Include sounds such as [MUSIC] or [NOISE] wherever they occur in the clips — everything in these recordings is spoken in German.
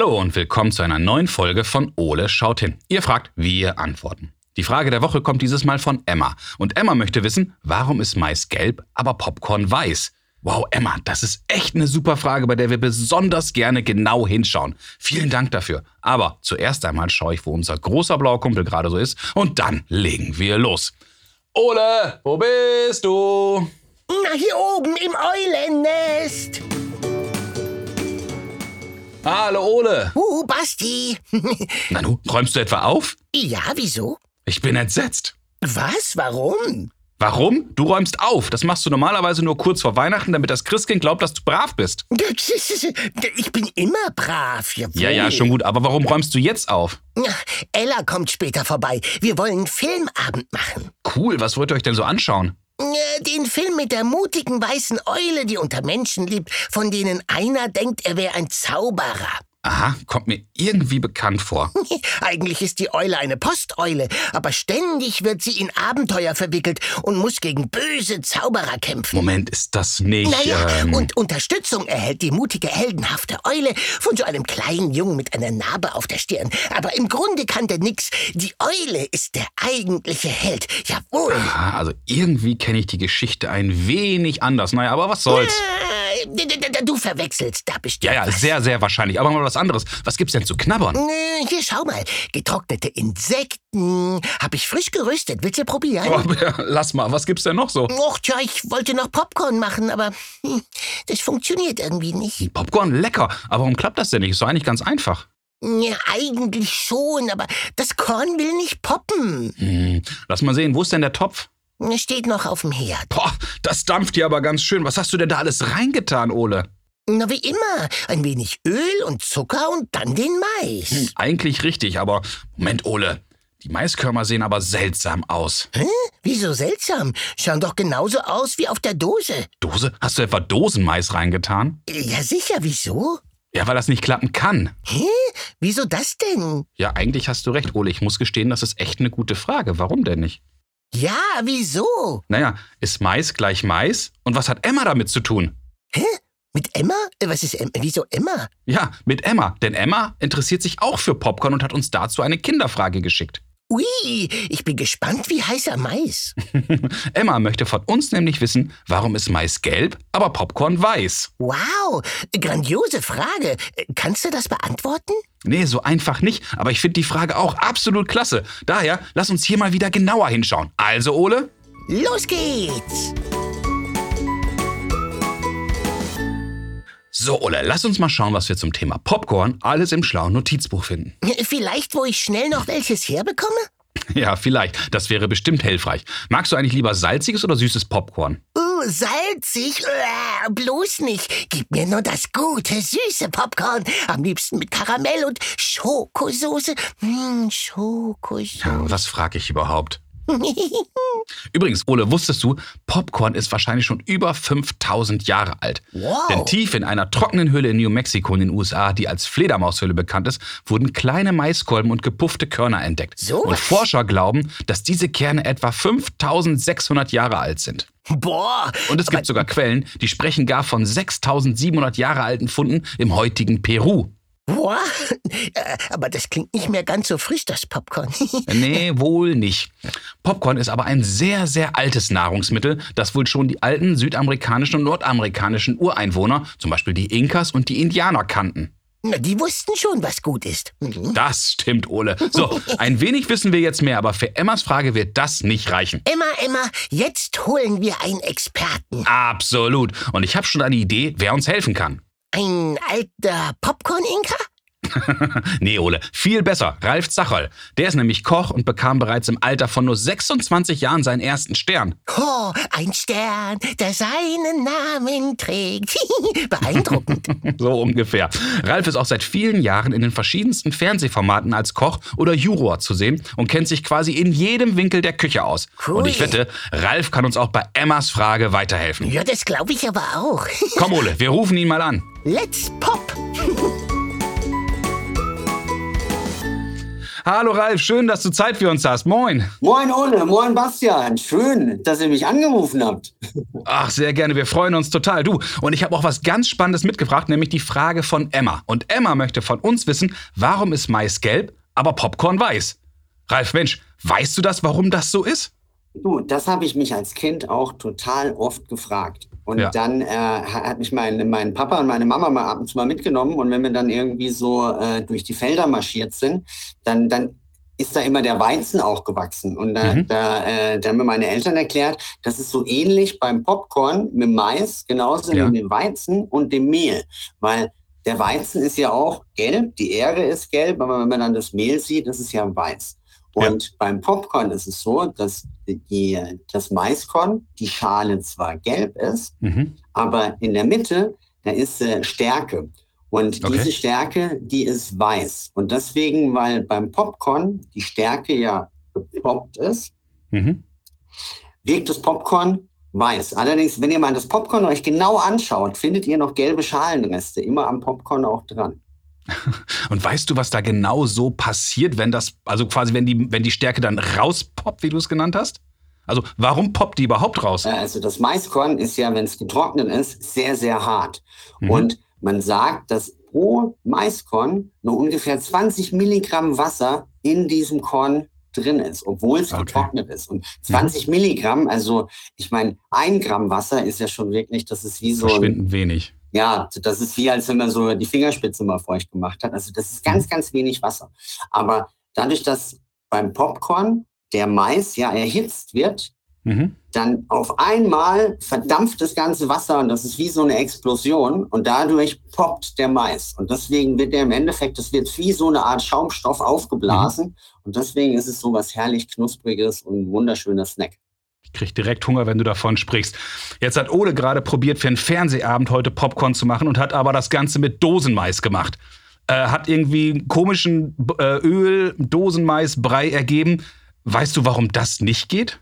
Hallo und willkommen zu einer neuen Folge von Ole schaut hin. Ihr fragt, wir antworten. Die Frage der Woche kommt dieses Mal von Emma. Und Emma möchte wissen, warum ist Mais gelb, aber Popcorn weiß? Wow, Emma, das ist echt eine super Frage, bei der wir besonders gerne genau hinschauen. Vielen Dank dafür. Aber zuerst einmal schaue ich, wo unser großer blauer Kumpel gerade so ist. Und dann legen wir los. Ole, wo bist du? Na, hier oben im Eulennest. Hallo, Ole. Uh, Basti. [LAUGHS] Nanu, räumst du etwa auf? ja, wieso? Ich bin entsetzt. Was? Warum? Warum? Du räumst auf. Das machst du normalerweise nur kurz vor Weihnachten, damit das Christkind glaubt, dass du brav bist. [LAUGHS] Ich bin immer brav. Jawohl. Ja, ja, schon gut. Aber warum räumst du jetzt auf? Ella kommt später vorbei. Wir wollen Filmabend machen. Cool, was wollt ihr euch denn so anschauen? Äh, Den Film mit der mutigen weißen Eule, die unter Menschen lebt, von denen einer denkt, er wäre ein Zauberer. Aha, kommt mir irgendwie bekannt vor. [LAUGHS] Eigentlich ist die Eule eine Posteule, aber ständig wird sie in Abenteuer verwickelt und muss gegen böse Zauberer kämpfen. Moment, ist das nicht. Naja, ähm, und Unterstützung erhält die mutige, heldenhafte Eule von so einem kleinen Jungen mit einer Narbe auf der Stirn. Aber im Grunde kann der nix. Die Eule ist der eigentliche Held. Jawohl. aha, also irgendwie kenne ich die Geschichte ein wenig anders. Naja, aber was soll's? Äh, d- d- Du verwechselst da bestimmt. Ja, ja, was. sehr, sehr wahrscheinlich. Aber mal was anderes. Was gibt's denn zu knabbern? Hier, schau mal. Getrocknete Insekten. Hab ich frisch geröstet. Willst du probieren? Oh, ja, lass mal, was gibt's denn noch so? Och, tja, ich wollte noch Popcorn machen, aber hm, das funktioniert irgendwie nicht. Popcorn, lecker. Aber warum klappt das denn nicht? Ist doch eigentlich ganz einfach. Ja, eigentlich schon, aber das Korn will nicht poppen. Hm, lass mal sehen, wo ist denn der Topf? Steht noch auf dem Herd. Boah, das dampft hier aber ganz schön. Was hast du denn da alles reingetan, Ole? Na, wie immer. Ein wenig Öl und Zucker und dann den Mais. Hm, eigentlich richtig, aber Moment, Ole. Die Maiskörner sehen aber seltsam aus. Hä? Wieso seltsam? Schauen doch genauso aus wie auf der Dose. Dose? Hast du etwa Dosenmais reingetan? Ja, sicher, wieso? Ja, weil das nicht klappen kann. Hä? Wieso das denn? Ja, eigentlich hast du recht, Ole. Ich muss gestehen, das ist echt eine gute Frage. Warum denn nicht? Ja, wieso? Naja, ist Mais gleich Mais? Und was hat Emma damit zu tun? Hä? Mit Emma? Äh, Was ist Emma? Wieso Emma? Ja, mit Emma. Denn Emma interessiert sich auch für Popcorn und hat uns dazu eine Kinderfrage geschickt. Ui, ich bin gespannt wie heißer Mais. [LAUGHS] Emma möchte von uns nämlich wissen, warum ist Mais gelb, aber Popcorn weiß? Wow, grandiose Frage. Äh, Kannst du das beantworten? Nee, so einfach nicht, aber ich finde die Frage auch absolut klasse. Daher, lass uns hier mal wieder genauer hinschauen. Also, Ole? Los geht's! So, Ole, lass uns mal schauen, was wir zum Thema Popcorn alles im schlauen Notizbuch finden. [LAUGHS] Vielleicht, wo ich schnell noch welches herbekomme? Ja, vielleicht. Das wäre bestimmt hilfreich. Magst du eigentlich lieber salziges oder süßes Popcorn? Uh, salzig? Uah, bloß nicht. Gib mir nur das gute, süße Popcorn. Am liebsten mit Karamell und Schokosoße. Hm, Schokosoße. Was frage ich überhaupt? [LAUGHS] Übrigens, Ole, wusstest du, Popcorn ist wahrscheinlich schon über 5000 Jahre alt. Wow. Denn tief in einer trockenen Höhle in New Mexico in den USA, die als Fledermaushöhle bekannt ist, wurden kleine Maiskolben und gepuffte Körner entdeckt. So und? Forscher glauben, dass diese Kerne etwa 5600 Jahre alt sind. Boah. Und es gibt sogar Quellen, die sprechen gar von 6700 Jahre alten Funden im heutigen Peru. Boah. Äh, Aber das klingt nicht mehr ganz so frisch, das Popcorn. [LAUGHS] Nee, wohl nicht. Popcorn ist aber ein sehr, sehr altes Nahrungsmittel, das wohl schon die alten südamerikanischen und nordamerikanischen Ureinwohner, zum Beispiel die Inkas und die Indianer, kannten. Na, die wussten schon, was gut ist. Mhm. Das stimmt, Ole. So, [LAUGHS] ein wenig wissen wir jetzt mehr, aber für Emmas Frage wird das nicht reichen. Emma, Emma, jetzt holen wir einen Experten. Absolut. Und ich habe schon eine Idee, wer uns helfen kann. Ein alter Popcorn-Inka? [LAUGHS] Nee, Ole, viel besser. Ralf Zacherl. Der ist nämlich Koch und bekam bereits im Alter von nur 26 Jahren seinen ersten Stern. Oh, ein Stern, der seinen Namen trägt. [LAUGHS] Beeindruckend. [LAUGHS] So ungefähr. Ralf ist auch seit vielen Jahren in den verschiedensten Fernsehformaten als Koch oder Juror zu sehen und kennt sich quasi in jedem Winkel der Küche aus. Cool. Und ich wette, Ralf kann uns auch bei Emmas Frage weiterhelfen. Ja, das glaube ich aber auch. Komm, Ole, wir rufen ihn mal an. Let's pop. Hallo Ralf, schön, dass du Zeit für uns hast. Moin. Moin Ole, moin Bastian. Schön, dass ihr mich angerufen habt. Ach, sehr gerne. Wir freuen uns total. Du, und ich habe auch was ganz Spannendes mitgebracht, nämlich die Frage von Emma. Und Emma möchte von uns wissen, warum ist Mais gelb, aber Popcorn weiß? Ralf, Mensch, weißt du das, warum das so ist? Du, das habe ich mich als Kind auch total oft gefragt. Und ja. dann äh, hat mich mein, mein Papa und meine Mama mal ab und zu mal mitgenommen. Und wenn wir dann irgendwie so äh, durch die Felder marschiert sind, dann, dann ist da immer der Weizen auch gewachsen. Und da, mhm. da, äh, da haben mir meine Eltern erklärt, das ist so ähnlich beim Popcorn mit Mais, genauso ja. wie mit dem Weizen und dem Mehl. Weil der Weizen ist ja auch gelb, die Ähre ist gelb, aber wenn man dann das Mehl sieht, das ist ja weiß. Und ja. beim Popcorn ist es so, dass die, das Maiskorn, die Schale zwar gelb ist, mhm. aber in der Mitte, da ist äh, Stärke. Und okay. diese Stärke, die ist weiß. Und deswegen, weil beim Popcorn die Stärke ja gepoppt ist, mhm. wirkt das Popcorn weiß. Allerdings, wenn ihr mal das Popcorn euch genau anschaut, findet ihr noch gelbe Schalenreste immer am Popcorn auch dran. [LAUGHS] Und weißt du, was da genau so passiert, wenn das, also quasi, wenn die, wenn die Stärke dann rauspoppt, wie du es genannt hast? Also warum poppt die überhaupt raus? Also das Maiskorn ist ja, wenn es getrocknet ist, sehr, sehr hart. Mhm. Und man sagt, dass pro Maiskorn nur ungefähr 20 Milligramm Wasser in diesem Korn drin ist, obwohl es okay. getrocknet ist. Und 20 mhm. Milligramm, also ich meine, ein Gramm Wasser ist ja schon wirklich, das ist wie so. Verschwindend wenig. Ja, das ist wie, als wenn man so die Fingerspitze mal feucht gemacht hat. Also das ist ganz, mhm. ganz wenig Wasser. Aber dadurch, dass beim Popcorn der Mais ja erhitzt wird, mhm. dann auf einmal verdampft das ganze Wasser und das ist wie so eine Explosion und dadurch poppt der Mais. Und deswegen wird der im Endeffekt, das wird wie so eine Art Schaumstoff aufgeblasen mhm. und deswegen ist es so was herrlich knuspriges und wunderschöner Snack. Ich krieg direkt Hunger, wenn du davon sprichst. Jetzt hat Ole gerade probiert, für einen Fernsehabend heute Popcorn zu machen und hat aber das Ganze mit Dosenmais gemacht. Äh, hat irgendwie komischen äh, Öl, Dosenmais, Brei ergeben. Weißt du, warum das nicht geht?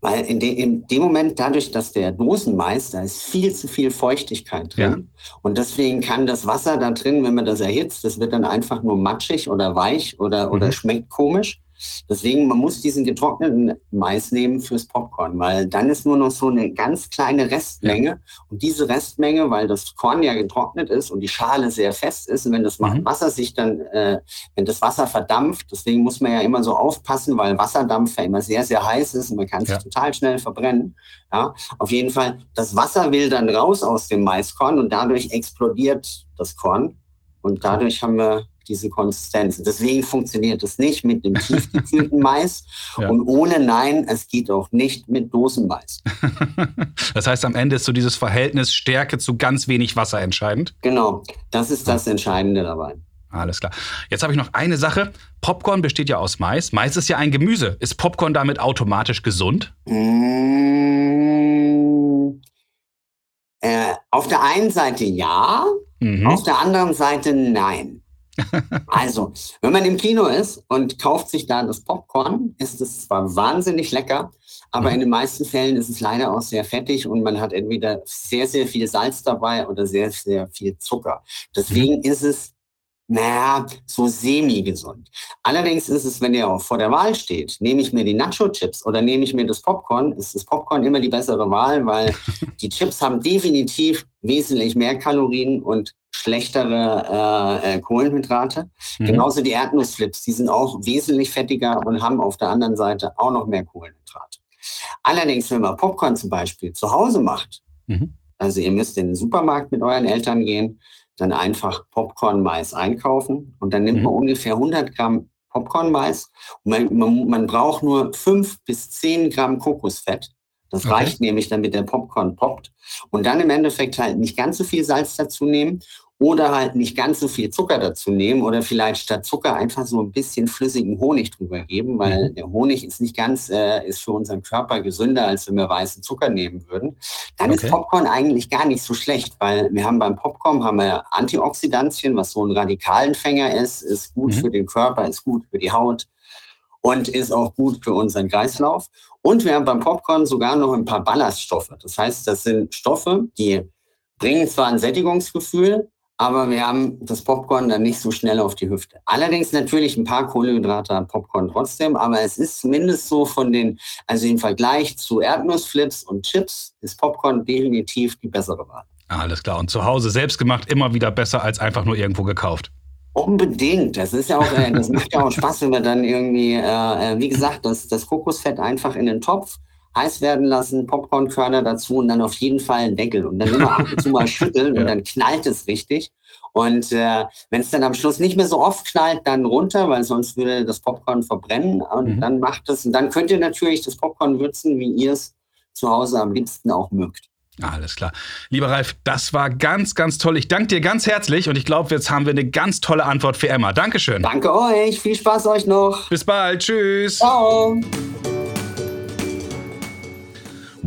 Weil in, de, in, dem Moment, dadurch, dass der Dosenmais, da ist viel zu viel Feuchtigkeit drin. Ja. Und deswegen kann das Wasser da drin, wenn man das erhitzt, das wird dann einfach nur matschig oder weich oder, mhm. oder schmeckt komisch. Deswegen, man muss diesen getrockneten Mais nehmen fürs Popcorn, weil dann ist nur noch so eine ganz kleine Restmenge. Ja. Und diese Restmenge, weil das Korn ja getrocknet ist und die Schale sehr fest ist, und wenn das mhm. Wasser sich dann, äh, wenn das Wasser verdampft, deswegen muss man ja immer so aufpassen, weil Wasserdampf ja immer sehr, sehr heiß ist und man kann sich total schnell verbrennen. Ja, auf jeden Fall, das Wasser will dann raus aus dem Maiskorn und dadurch explodiert das Korn. Und dadurch haben wir diese Konsistenz. Deswegen funktioniert es nicht mit dem tiefgekühlten [LAUGHS] Mais. ja. Und ohne Nein, es geht auch nicht mit Dosenmais. [LAUGHS] das heißt, am Ende ist so dieses Verhältnis Stärke zu ganz wenig Wasser entscheidend? Genau, das ist das Entscheidende dabei. Alles klar. Jetzt habe ich noch eine Sache. Popcorn besteht ja aus Mais. Mais ist ja ein Gemüse. Ist Popcorn damit automatisch gesund? Mmh, äh, auf der einen Seite ja, mhm. auf der anderen Seite nein also, wenn man im Kino ist und kauft sich da das Popcorn, ist es zwar wahnsinnig lecker, aber mhm. in den meisten Fällen ist es leider auch sehr fettig und man hat entweder sehr, sehr viel Salz dabei oder sehr, sehr viel Zucker. Deswegen mhm. ist es naja, so semi-gesund. Allerdings ist es, wenn ihr auch vor der Wahl steht, nehme ich mir die Nacho-Chips oder nehme ich mir das Popcorn, ist das Popcorn immer die bessere Wahl, weil [LAUGHS] die Chips haben definitiv wesentlich mehr Kalorien und schlechtere äh, äh, Kohlenhydrate. Mhm. Genauso die Erdnussflips, die sind auch wesentlich fettiger und haben auf der anderen Seite auch noch mehr Kohlenhydrate. Allerdings, wenn man Popcorn zum Beispiel zu Hause macht, mhm. also ihr müsst in den Supermarkt mit euren Eltern gehen, dann einfach Popcorn-Mais einkaufen und dann nimmt mhm. man ungefähr 100 Gramm Popcorn-Mais und man, man, man, braucht nur 5 bis 10 Gramm Kokosfett. Das okay. reicht nämlich, damit der Popcorn poppt. Und dann im Endeffekt halt nicht ganz so viel Salz dazu nehmen oder halt nicht ganz so viel Zucker dazu nehmen oder vielleicht statt Zucker einfach so ein bisschen flüssigen Honig drüber geben, weil mhm. der Honig ist nicht ganz, äh, ist für unseren Körper gesünder, als wenn wir weißen Zucker nehmen würden. Dann okay. ist Popcorn eigentlich gar nicht so schlecht, weil wir haben beim Popcorn haben wir Antioxidantien, was so ein Radikalempfänger ist, ist gut mhm. für den Körper, ist gut für die Haut und ist auch gut für unseren Kreislauf. Und wir haben beim Popcorn sogar noch ein paar Ballaststoffe. Das heißt, das sind Stoffe, die bringen zwar ein Sättigungsgefühl, aber wir haben das Popcorn dann nicht so schnell auf die Hüfte. Allerdings natürlich ein paar Kohlenhydrate hat Popcorn trotzdem, aber es ist zumindest so von den, also im Vergleich zu Erdnussflips und Chips ist Popcorn definitiv die bessere Wahl. Alles klar. Und zu Hause selbst gemacht immer wieder besser als einfach nur irgendwo gekauft. Unbedingt. Das ist ja auch, äh, das macht ja auch Spaß, wenn man dann irgendwie, äh, äh, wie gesagt, das, das Kokosfett einfach in den Topf heiß werden lassen, Popcornkörner dazu und dann auf jeden Fall einen Deckel und dann immer ab und zu mal [LAUGHS] schütteln ja. und dann knallt es richtig. Und äh, wenn es dann am Schluss nicht mehr so oft knallt, dann runter, weil sonst würde das Popcorn verbrennen und mhm. dann macht es und dann könnt ihr natürlich das Popcorn würzen, wie ihr es zu Hause am liebsten auch mögt. Alles klar. Lieber Ralf, das war ganz, ganz toll. Ich danke dir ganz herzlich und ich glaube, jetzt haben wir eine ganz tolle Antwort für Emma. Dankeschön. Danke euch. Viel Spaß euch noch. Bis bald. Tschüss. Ciao.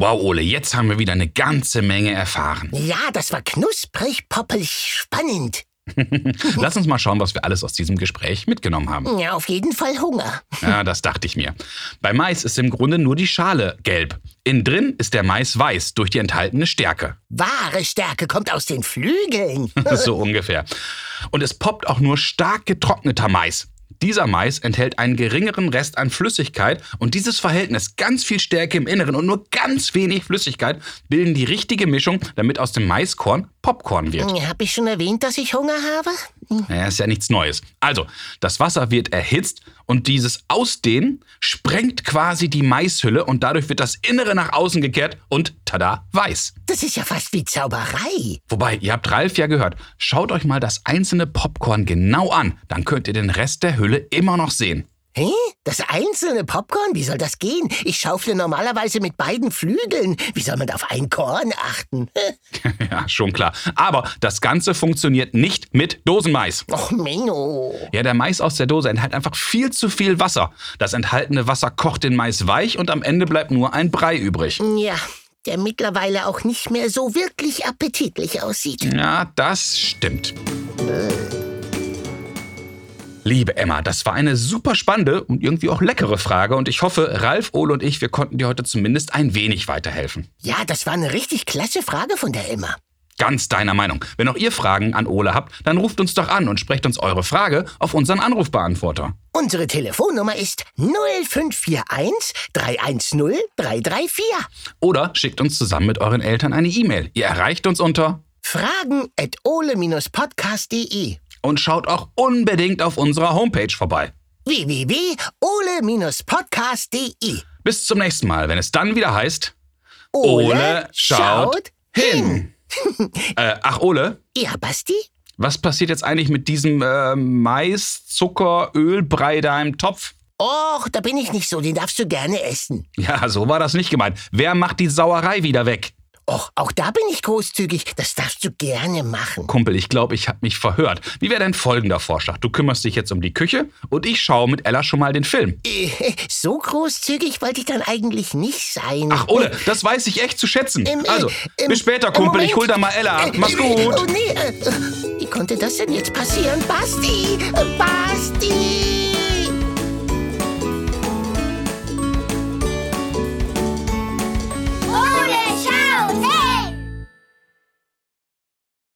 Wow, Ole, jetzt haben wir wieder eine ganze Menge erfahren. Ja, das war knusprig, poppelig, spannend. [LAUGHS] Lass uns mal schauen, was wir alles aus diesem Gespräch mitgenommen haben. Ja, auf jeden Fall Hunger. [LAUGHS] Ja, das dachte ich mir. Bei Mais ist im Grunde nur die Schale gelb. Innen drin ist der Mais weiß durch die enthaltene Stärke. Wahre Stärke kommt aus den Flügeln. [LAUGHS] so ungefähr. Und es poppt auch nur stark getrockneter Mais. Dieser Mais enthält einen geringeren Rest an Flüssigkeit und dieses Verhältnis ganz viel Stärke im Inneren und nur ganz wenig Flüssigkeit bilden die richtige Mischung, damit aus dem Maiskorn Popcorn wird. Habe ich schon erwähnt, dass ich Hunger habe? Naja, ist ja nichts Neues. Also, das Wasser wird erhitzt und dieses Ausdehnen sprengt quasi die Maishülle und dadurch wird das Innere nach außen gekehrt und tada, weiß. Das ist ja fast wie Zauberei. Wobei, ihr habt Ralf ja gehört. Schaut euch mal das einzelne Popcorn genau an, dann könnt ihr den Rest der Hülle immer noch sehen. Hä? Das einzelne Popcorn? Wie soll das gehen? Ich schaufle normalerweise mit beiden Flügeln. Wie soll man auf ein Korn achten? [LAUGHS] [LAUGHS] ja, schon klar. Aber das Ganze funktioniert nicht mit Dosenmais. Och, Menno. Ja, der Mais aus der Dose enthält einfach viel zu viel Wasser. Das enthaltene Wasser kocht den Mais weich und am Ende bleibt nur ein Brei übrig. Ja, der mittlerweile auch nicht mehr so wirklich appetitlich aussieht. Ja, das stimmt. Äh. Liebe Emma, das war eine super spannende und irgendwie auch leckere Frage und ich hoffe, Ralf, Ole und ich, wir konnten dir heute zumindest ein wenig weiterhelfen. Ja, das war eine richtig klasse Frage von der Emma. Ganz deiner Meinung. Wenn auch ihr Fragen an Ole habt, dann ruft uns doch an und sprecht uns eure Frage auf unseren Anrufbeantworter. Unsere Telefonnummer ist 0541 310 334. Oder schickt uns zusammen mit euren Eltern eine E-Mail. Ihr erreicht uns unter fragen at ole-podcast.de und schaut auch unbedingt auf unserer Homepage vorbei. www.ole-podcast.de Bis zum nächsten Mal, wenn es dann wieder heißt Ole, Ole schaut, schaut, hin. hin. [LAUGHS] äh, ach, Ole? Ja, Basti? Was passiert jetzt eigentlich mit diesem äh, Mais, Zucker, Ölbrei da im Topf? Och, da bin ich nicht so, den darfst du gerne essen. Ja, so war das nicht gemeint. Wer macht die Sauerei wieder weg? Och, auch da bin ich großzügig. Das darfst du gerne machen. Kumpel, ich glaube, ich habe mich verhört. Wie wäre dein folgender Vorschlag? Du kümmerst dich jetzt um die Küche und ich schaue mit Ella schon mal den Film. Äh, so großzügig wollte ich dann eigentlich nicht sein. Ach, Ole, das weiß ich echt zu schätzen. Ähm, also, ähm, bis später, Kumpel. Moment. Ich hol da mal Ella ab. Mach's gut. Oh, nee. Äh, wie konnte das denn jetzt passieren? Basti! Basti!